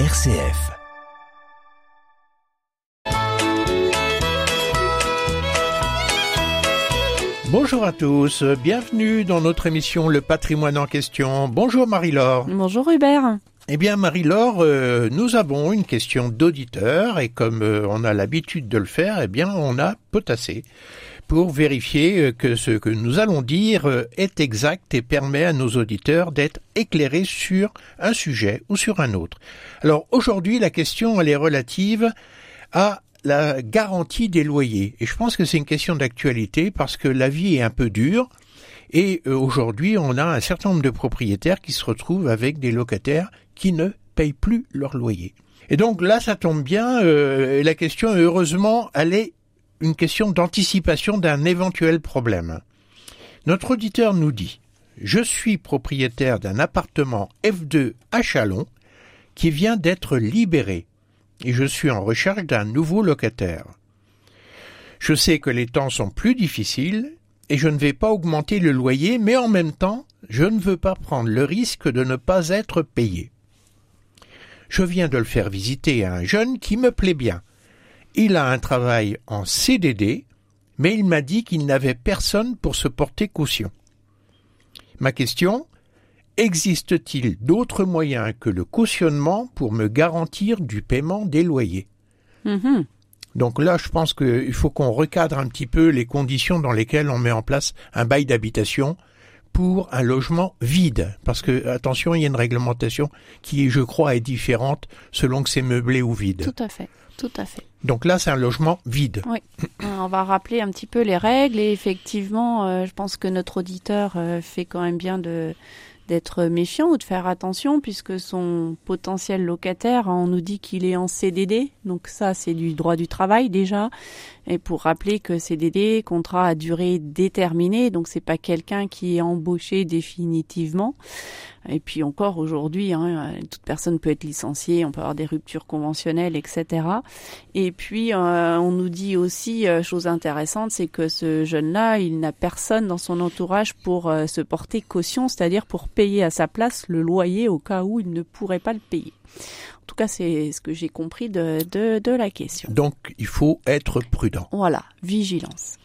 RCF. Bonjour à tous, bienvenue dans notre émission Le patrimoine en question. Bonjour Marie-Laure. Bonjour Hubert. Eh bien Marie-Laure, euh, nous avons une question d'auditeur et comme euh, on a l'habitude de le faire, eh bien on a potassé pour vérifier euh, que ce que nous allons dire euh, est exact et permet à nos auditeurs d'être éclairés sur un sujet ou sur un autre. Alors aujourd'hui, la question elle est relative à la garantie des loyers. Et je pense que c'est une question d'actualité parce que la vie est un peu dure. Et euh, aujourd'hui, on a un certain nombre de propriétaires qui se retrouvent avec des locataires qui ne payent plus leur loyer. Et donc là, ça tombe bien. la question, heureusement, elle est une question d'anticipation d'un éventuel problème. Notre auditeur nous dit Je suis propriétaire d'un appartement F2 à Chalon qui vient d'être libéré et je suis en recherche d'un nouveau locataire. Je sais que les temps sont plus difficiles et je ne vais pas augmenter le loyer, mais en même temps, je ne veux pas prendre le risque de ne pas être payé. Je viens de le faire visiter à un jeune qui me plaît bien il a un travail en CDD, mais il m'a dit qu'il n'avait personne pour se porter caution. Ma question Existe-t-il d'autres moyens que le cautionnement pour me garantir du paiement des loyers? Mm-hmm. Donc là, je pense qu'il faut qu'on recadre un petit peu les conditions dans lesquelles on met en place un bail d'habitation pour un logement vide. Parce que, attention, il y a une réglementation qui, je crois, est différente selon que c'est meublé ou vide. Tout à fait. Tout à fait. Donc là, c'est un logement vide. Oui. On va rappeler un petit peu les règles et effectivement, euh, je pense que notre auditeur euh, fait quand même bien de d'être méfiant ou de faire attention puisque son potentiel locataire, on nous dit qu'il est en CDD, donc ça c'est du droit du travail déjà. Et pour rappeler que CDD, contrat à durée déterminée, donc c'est pas quelqu'un qui est embauché définitivement. Et puis encore aujourd'hui, hein, toute personne peut être licenciée, on peut avoir des ruptures conventionnelles, etc. Et puis euh, on nous dit aussi euh, chose intéressante, c'est que ce jeune-là, il n'a personne dans son entourage pour euh, se porter caution, c'est-à-dire pour payer à sa place le loyer au cas où il ne pourrait pas le payer. En tout cas, c'est ce que j'ai compris de, de, de la question. Donc, il faut être prudent. Voilà, vigilance.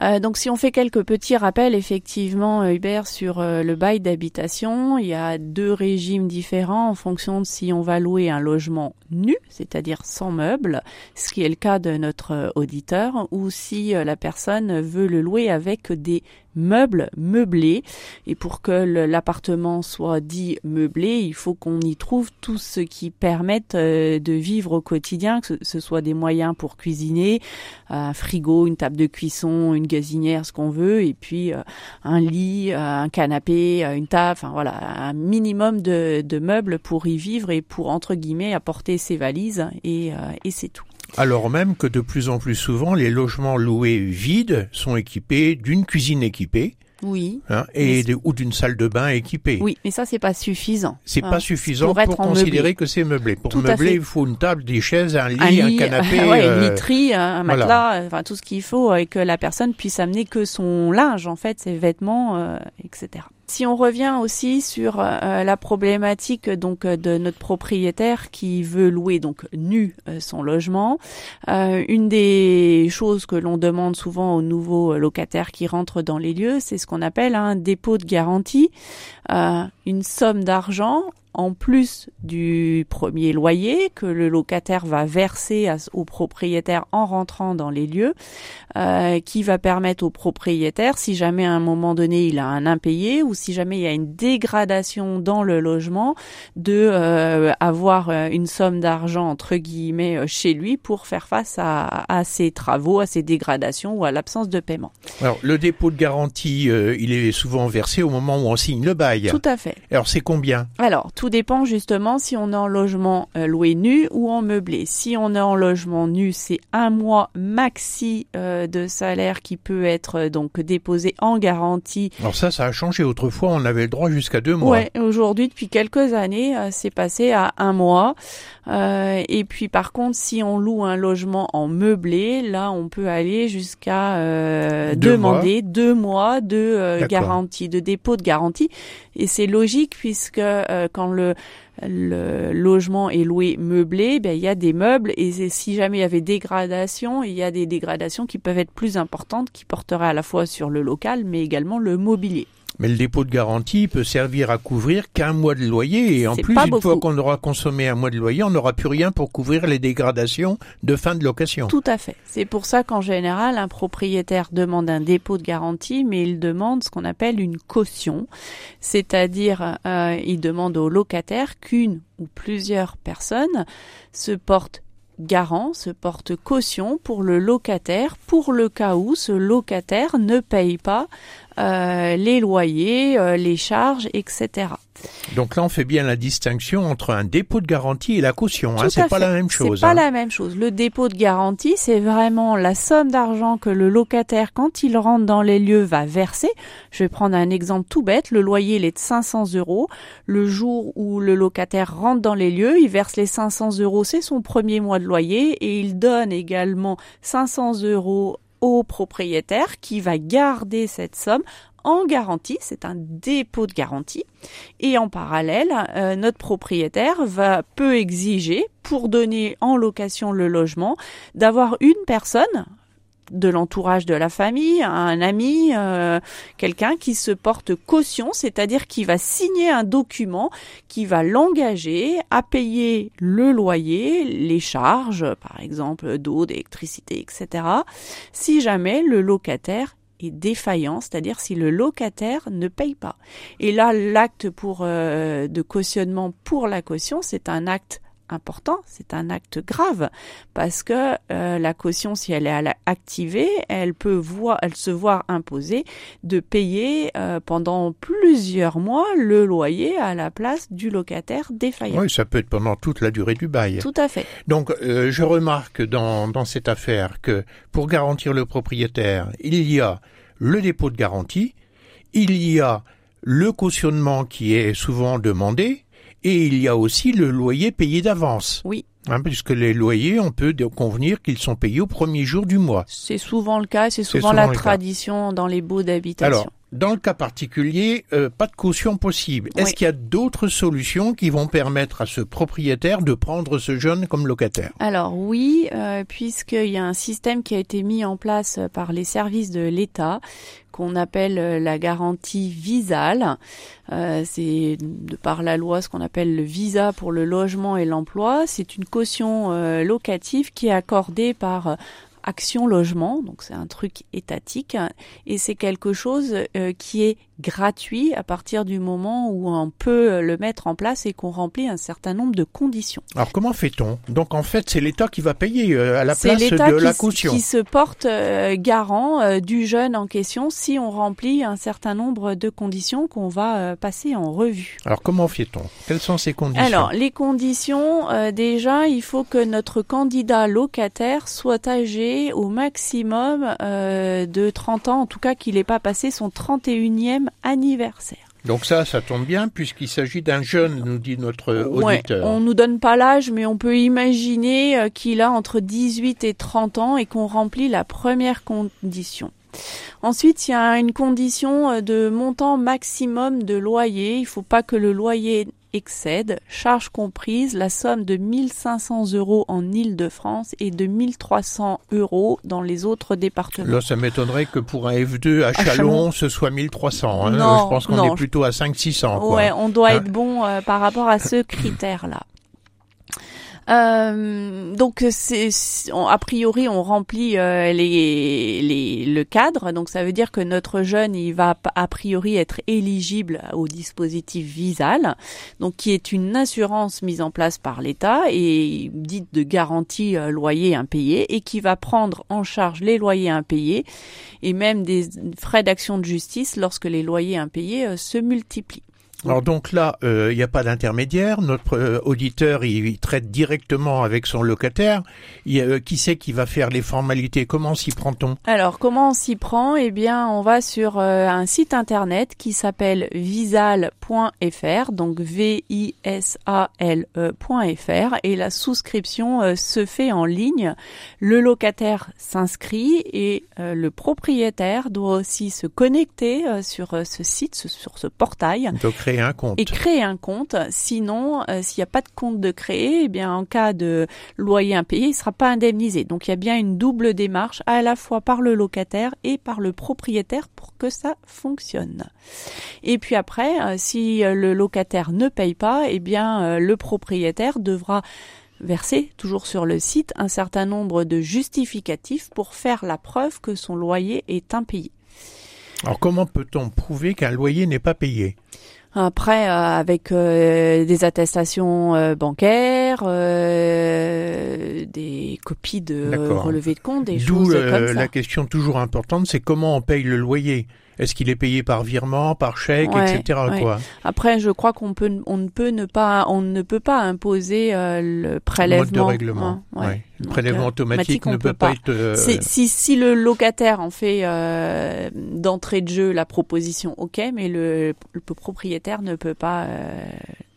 Euh, donc si on fait quelques petits rappels, effectivement, euh, Hubert, sur euh, le bail d'habitation, il y a deux régimes différents en fonction de si on va louer un logement nu, c'est-à-dire sans meubles, ce qui est le cas de notre auditeur, ou si la personne veut le louer avec des meubles meublés. Et pour que l'appartement soit dit meublé, il faut qu'on y trouve tout ce qui permette de vivre au quotidien, que ce soit des moyens pour cuisiner, un frigo, une table de cuisson, une gazinière, ce qu'on veut, et puis euh, un lit, euh, un canapé, euh, une table, enfin voilà, un minimum de, meubles pour y vivre et pour entre guillemets apporter ses valises et, et c'est tout. Alors même que de plus en plus souvent, les logements loués vides sont équipés d'une cuisine équipée, oui. Hein, et ou d'une salle de bain équipée. Oui, mais ça c'est pas suffisant. C'est pas hein, suffisant pour, considérer que c'est meublé. Pour meubler, il faut une table, des chaises, un lit, un, canapé, ouais, une euh, literie, un matelas, enfin tout ce qu'il faut et que la personne puisse amener que son linge en fait, ses vêtements, euh, etc. Si on revient aussi sur euh, la problématique donc euh, de notre propriétaire qui veut louer donc nu euh, son logement, une des choses que l'on demande souvent aux nouveaux locataires qui rentrent dans les lieux, c'est ce qu'on appelle un dépôt de garantie, une somme d'argent en plus du premier loyer que le locataire va verser au propriétaire en rentrant dans les lieux, euh, qui va permettre au propriétaire, si jamais à un moment donné il a un impayé ou si jamais il y a une dégradation dans le logement, de euh, avoir euh, une somme d'argent entre guillemets chez lui pour faire face à, à ses travaux, à ses dégradations ou à l'absence de paiement. Alors le dépôt de garantie, il est souvent versé au moment où on signe le bail. Tout à fait. Alors c'est combien? Alors tout dépend justement si on est en logement euh, loué nu ou en meublé. Si on est en logement nu, c'est un mois maxi euh, de salaire qui peut être euh, donc déposé en garantie. Alors ça, ça a changé. Autrefois, on avait le droit jusqu'à deux mois. Ouais, aujourd'hui, depuis quelques années, c'est passé à un mois. et puis par contre, si on loue un logement en meublé, là, on peut aller jusqu'à demander deux mois de garantie, de dépôt de garantie. Et c'est logique puisque quand le le logement est loué meublé, ben, il y a des meubles et si jamais il y avait dégradation, il y a des dégradations qui peuvent être plus importantes qui porteraient à la fois sur le local mais également le mobilier. Mais le dépôt de garantie peut servir à couvrir qu'un mois de loyer et en plus, une fois qu'on aura consommé un mois de loyer, on n'aura plus rien pour couvrir les dégradations de fin de location. Tout à fait. C'est pour ça qu'en général, un propriétaire demande un dépôt de garantie, mais il demande ce qu'on appelle une caution, c'est-à-dire euh, il demande au locataire qu'une ou plusieurs personnes se portent garant se porte caution pour le locataire pour le cas où ce locataire ne paye pas euh, les loyers, euh, les charges, etc. Donc là, on fait bien la distinction entre un dépôt de garantie et la caution. Hein, c'est pas la même chose. C'est pas hein. la même chose. Le dépôt de garantie, c'est vraiment la somme d'argent que le locataire, quand il rentre dans les lieux, va verser. Je vais prendre un exemple tout bête. Le loyer, il est de 500 euros. Le jour où le locataire rentre dans les lieux, il verse les 500 euros. C'est son premier mois de loyer et il donne également 500 euros au propriétaire qui va garder cette somme en garantie, c'est un dépôt de garantie. Et en parallèle, euh, notre propriétaire va peut exiger, pour donner en location le logement, d'avoir une personne, de l'entourage de la famille, un ami, euh, quelqu'un qui se porte caution, c'est-à-dire qui va signer un document qui va l'engager à payer le loyer, les charges, par exemple d'eau, d'électricité, etc., si jamais le locataire est défaillant, c'est-à-dire si le locataire ne paye pas. Et là, l'acte pour euh, de cautionnement pour la caution, c'est un acte important, c'est un acte grave parce que euh, la caution, si elle est activée, elle peut voir, elle se voir imposer de payer euh, pendant plusieurs mois le loyer à la place du locataire défaillant. Oui, ça peut être pendant toute la durée du bail. Tout à fait. Donc, euh, je remarque dans, dans cette affaire que pour garantir le propriétaire, il y a le dépôt de garantie, il y a le cautionnement qui est souvent demandé, et il y a aussi le loyer payé d'avance. Oui. Hein, puisque les loyers, on peut convenir qu'ils sont payés au premier jour du mois. C'est souvent le cas, c'est souvent, la tradition dans les baux d'habitation. Alors, dans le cas particulier, euh, pas de caution possible. Est-ce qu'il y a d'autres solutions qui vont permettre à ce propriétaire de prendre ce jeune comme locataire? Alors oui, euh, puisqu'il y a un système qui a été mis en place par les services de l'État qu'on appelle euh, la garantie visale. Euh, c'est de par la loi ce qu'on appelle le visa pour le logement et l'emploi. C'est une caution euh, locative qui est accordée par Action Logement, donc c'est un truc étatique, et c'est quelque chose euh, qui est gratuit à partir du moment où on peut le mettre en place et qu'on remplit un certain nombre de conditions. Alors comment fait-on? Donc en fait c'est l'État qui va payer euh, à la place de la caution. C'est qui se porte euh, garant du jeune en question si on remplit un certain nombre de conditions qu'on va passer en revue. Alors comment fait-on? Quelles sont ces conditions? Alors les conditions, déjà il faut que notre candidat locataire soit âgé au maximum euh, de 30 ans, en tout cas qu'il n'ait pas passé son 31e anniversaire. Donc ça, ça tombe bien puisqu'il s'agit d'un jeune, nous dit notre auditeur. On nous donne pas l'âge, mais on peut imaginer euh, qu'il a entre 18 et 30 ans et qu'on remplit la première condition. Ensuite, il y a une condition euh, de montant maximum de loyer. Il ne faut pas que le loyer excède, charges comprises, la somme de 1500 euros en Île-de-France et de 1300 euros dans les autres départements. Là, ça m'étonnerait que pour un F2 à, Chalon, ce soit 1300. Hein. Non, je pense qu'on est plutôt à 500-600. Ouais, on doit hein. être bon euh, par rapport à ce critère-là. Euh, donc c'est a priori on remplit euh, les, les, le cadre, donc ça veut dire que notre jeune il va a priori être éligible au dispositif Visal, donc qui est une assurance mise en place par l'État et dite de garantie euh, loyer impayé et qui va prendre en charge les loyers impayés et même des frais d'action de justice lorsque les loyers impayés se multiplient. Alors donc là, il euh, n'y a pas d'intermédiaire. Notre euh, auditeur, il, traite directement avec son locataire. Euh, qui c'est qui va faire les formalités? Comment s'y prend-on? Alors comment on s'y prend? Eh bien, on va sur un site internet qui s'appelle visal.fr, donc V-I-S-A-L-E.fr, et la souscription se fait en ligne. Le locataire s'inscrit et le propriétaire doit aussi se connecter sur ce site, sur ce portail. Donc créer un compte. Et créer un compte. Sinon, euh, s'il n'y a pas de compte de créer, eh bien, en cas de loyer impayé, il ne sera pas indemnisé. Donc, il y a bien une double démarche, à la fois par le locataire et par le propriétaire pour que ça fonctionne. Et puis après, euh, si le locataire ne paye pas, eh bien, le propriétaire devra verser, toujours sur le site, un certain nombre de justificatifs pour faire la preuve que son loyer est impayé. Alors comment peut-on prouver qu'un loyer n'est pas payé? Après, euh, avec euh, des attestations euh, bancaires, des copies de relevés de compte, des choses comme ça. la question toujours importante, c'est comment on paye le loyer. Est-ce qu'il est payé par virement, par chèque, etc. Quoi. Après, je crois qu'on peut, on ne peut ne pas, on ne peut pas imposer euh, le prélèvement. Mode de règlement. Hein, le prélèvement euh, automatique ne peut, pas, être. Euh, si, si le locataire en fait d'entrée de jeu la proposition, ok, mais le, le propriétaire ne peut pas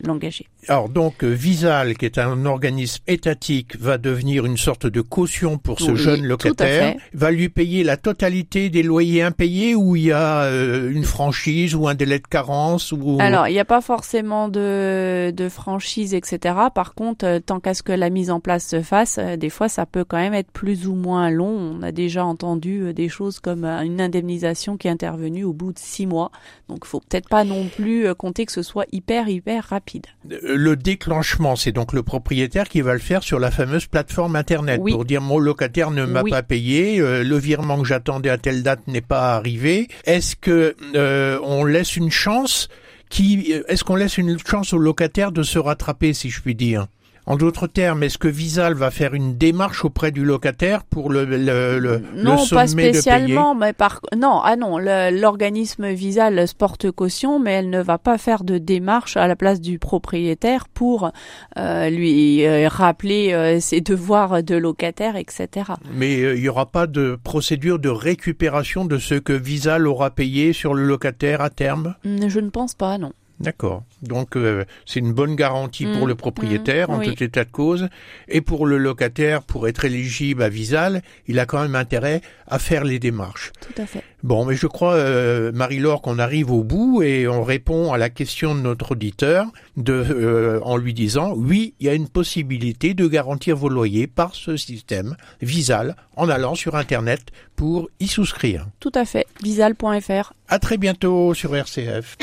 l'engager. Alors donc Visal, qui est un organisme étatique, va devenir une sorte de caution pour ce jeune locataire, va lui payer la totalité des loyers impayés ou il y a euh, une franchise ou un délai de carence ou Alors il n'y a pas forcément de, de franchise etc. Par contre, euh, tant qu'à ce que la mise en place se fasse, euh, des fois ça peut quand même être plus ou moins long. On a déjà entendu des choses comme une indemnisation qui est intervenue au bout de six mois. Donc faut peut-être pas non plus compter que ce soit hyper hyper rapide. Le déclenchement, c'est donc le propriétaire qui va le faire sur la fameuse plateforme internet pour dire mon locataire ne m'a pas payé, euh, le virement que j'attendais à telle date n'est pas arrivé. Est-ce que euh, on laisse une chance qui est-ce qu'on laisse une chance au locataire de se rattraper si je puis dire? En d'autres termes, est-ce que Visal va faire une démarche auprès du locataire pour le le, le Non, pas spécialement, mais par non, ah non, l'organisme Visal porte caution, mais elle ne va pas faire de démarche à la place du propriétaire pour euh, lui euh, rappeler euh, ses devoirs de locataire, etc. Mais il n'y aura pas de procédure de récupération de ce que Visal aura payé sur le locataire à terme? Je ne pense pas, non. D'accord. Donc euh, c'est une bonne garantie pour mmh, le propriétaire mmh, en tout état de cause et pour le locataire pour être éligible à Visal, il a quand même intérêt à faire les démarches. Tout à fait. Bon, mais je crois euh, Marie-Laure qu'on arrive au bout et on répond à la question de notre auditeur de euh, en lui disant oui, il y a une possibilité de garantir vos loyers par ce système Visal en allant sur internet pour y souscrire. Tout à fait. Visal.fr. À très bientôt sur RCF.